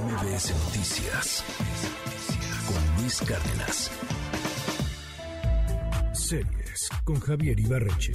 MBS Noticias con Luis Cárdenas. Series con Javier Ibarreche.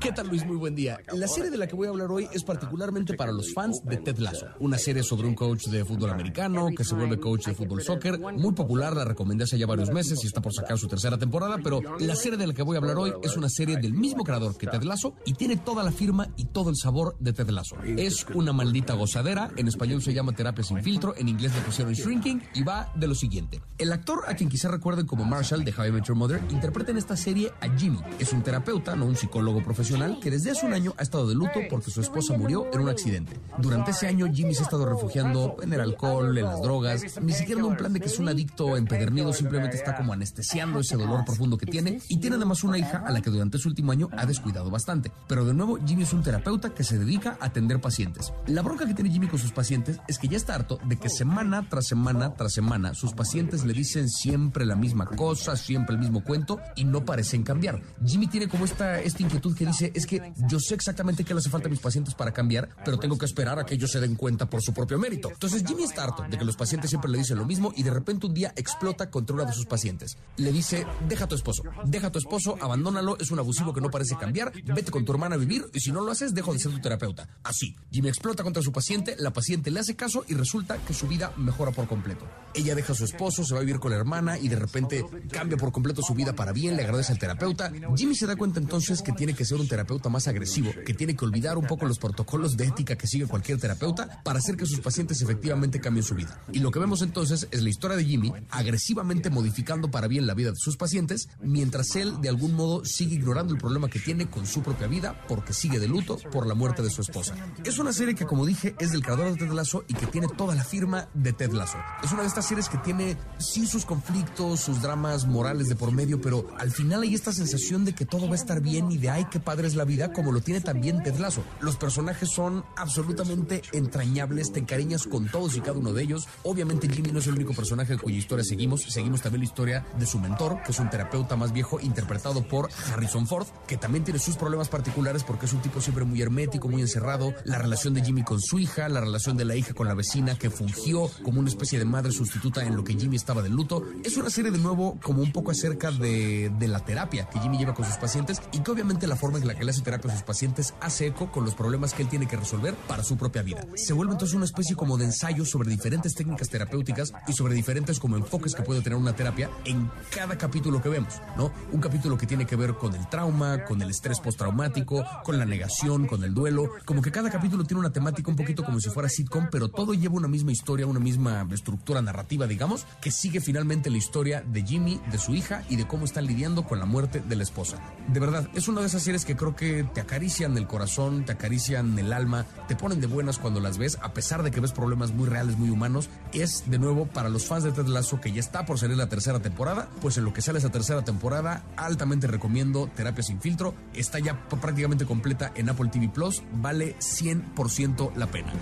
¿Qué tal Luis? Muy buen día. La serie de la que voy a hablar hoy es particularmente para los fans de Ted Lasso, una serie sobre un coach de fútbol americano que se vuelve coach de fútbol soccer, muy popular, la recomendé hace ya varios meses y está por sacar su tercera temporada, pero la serie de la que voy a hablar hoy es una serie del mismo creador que Ted Lasso y tiene toda la firma y todo el sabor de Ted Lasso. Es una maldita gozadera, en español se llama terapia sin filtro, en inglés le pusieron shrinking y va de lo siguiente. El actor a quien quizá recuerden como Marshall de How I Met Your Mother interpreta en esta serie a Jimmy. Es un terapeuta, no un psicólogo profesional que desde hace un año ha estado de luto porque su esposa murió en un accidente. Durante ese año Jimmy se ha estado refugiando en el alcohol, en las drogas, ni siquiera en un plan de que es un adicto empedernido, simplemente está como anestesiando ese dolor profundo que tiene y tiene además una hija a la que durante su último año ha descuidado bastante. Pero de nuevo Jimmy es un terapeuta que se dedica a atender pacientes. La bronca que tiene Jimmy con sus pacientes es que ya está harto de que semana tras semana tras semana sus pacientes le dicen siempre la misma cosa, siempre el mismo cuento y no parecen cambiar. Jimmy tiene como esta, esta inquietud que dice es que yo sé exactamente qué le hace falta a mis pacientes para cambiar, pero tengo que esperar a que ellos se den cuenta por su propio mérito. Entonces Jimmy está harto de que los pacientes siempre le dicen lo mismo y de repente un día explota contra uno de sus pacientes. Le dice, deja a tu esposo, deja a tu esposo, abandónalo, es un abusivo que no parece cambiar, vete con tu hermana a vivir y si no lo haces, dejo de ser tu terapeuta. Así, Jimmy explota contra su paciente, la paciente le hace caso y resulta que su vida mejora por completo. Ella deja a su esposo, se va a vivir con la hermana y de repente cambia por completo su vida para bien, le agradece al terapeuta. Jimmy se da cuenta entonces que tiene que ser un terapeuta más agresivo, que tiene que olvidar un poco los protocolos de ética que sigue cualquier terapeuta para hacer que sus pacientes efectivamente cambien su vida. Y lo que vemos entonces es la historia de Jimmy agresivamente modificando para bien la vida de sus pacientes, mientras él de algún modo sigue ignorando el problema que tiene con su propia vida porque sigue de luto por la muerte de su esposa. Es una serie que, como dije, es del creador de Ted Lasso y que tiene toda la firma de Ted Lasso. Es una de estas series que tiene sí sus conflictos, sus dramas morales de por medio, pero al final hay esta sensación de que todo va a estar bien y de ay, qué padre es la vida, como lo tiene también Ted Lasso. Los personajes son absolutamente entrañables, te encariñas con todos y cada uno de ellos. Obviamente Jimmy no es el único personaje cuya historia seguimos, seguimos también la historia de su mentor, que es un terapeuta más viejo interpretado por Harrison Ford, que también tiene sus problemas particulares porque es un tipo siempre muy hermético, muy encerrado, la relación de Jimmy con su hija, la relación de la hija con la vecina que fungió como una especie de madre sustituta en lo que Jimmy estaba de luto. Es una serie de nuevo como un poco acerca de, de la terapia que Jimmy lleva con sus pacientes y que obviamente la forma en la que le hace terapia a sus pacientes hace eco con los problemas que él tiene que resolver para su propia vida. Se vuelve entonces una especie como de ensayo sobre diferentes técnicas terapéuticas y sobre diferentes como enfoques que puede tener una terapia en cada capítulo que vemos, ¿no? Un capítulo que tiene que ver con el trauma, con el estrés postraumático, con la negación, con el duelo, como que cada capítulo tiene una temática un poquito como si fuera sitcom, pero todo lleva una misma historia, una misma estructura narrativa, digamos, que sigue finalmente la historia de Jimmy, de su hija y de cómo están lidiando con la muerte de la esposa. De verdad, es una de esas series que creo que te acarician el corazón, te acarician el alma, te ponen de buenas cuando las ves, a pesar de que ves problemas muy reales, muy humanos. Es de nuevo para los fans de Ted Lasso que ya está por salir la tercera temporada, pues en lo que sale esa tercera temporada, altamente recomiendo Terapia sin filtro. Está ya prácticamente completa en Apple TV Plus, vale 100% la pena.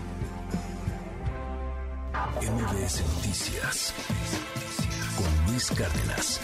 MBS Noticias con Luis Cárdenas.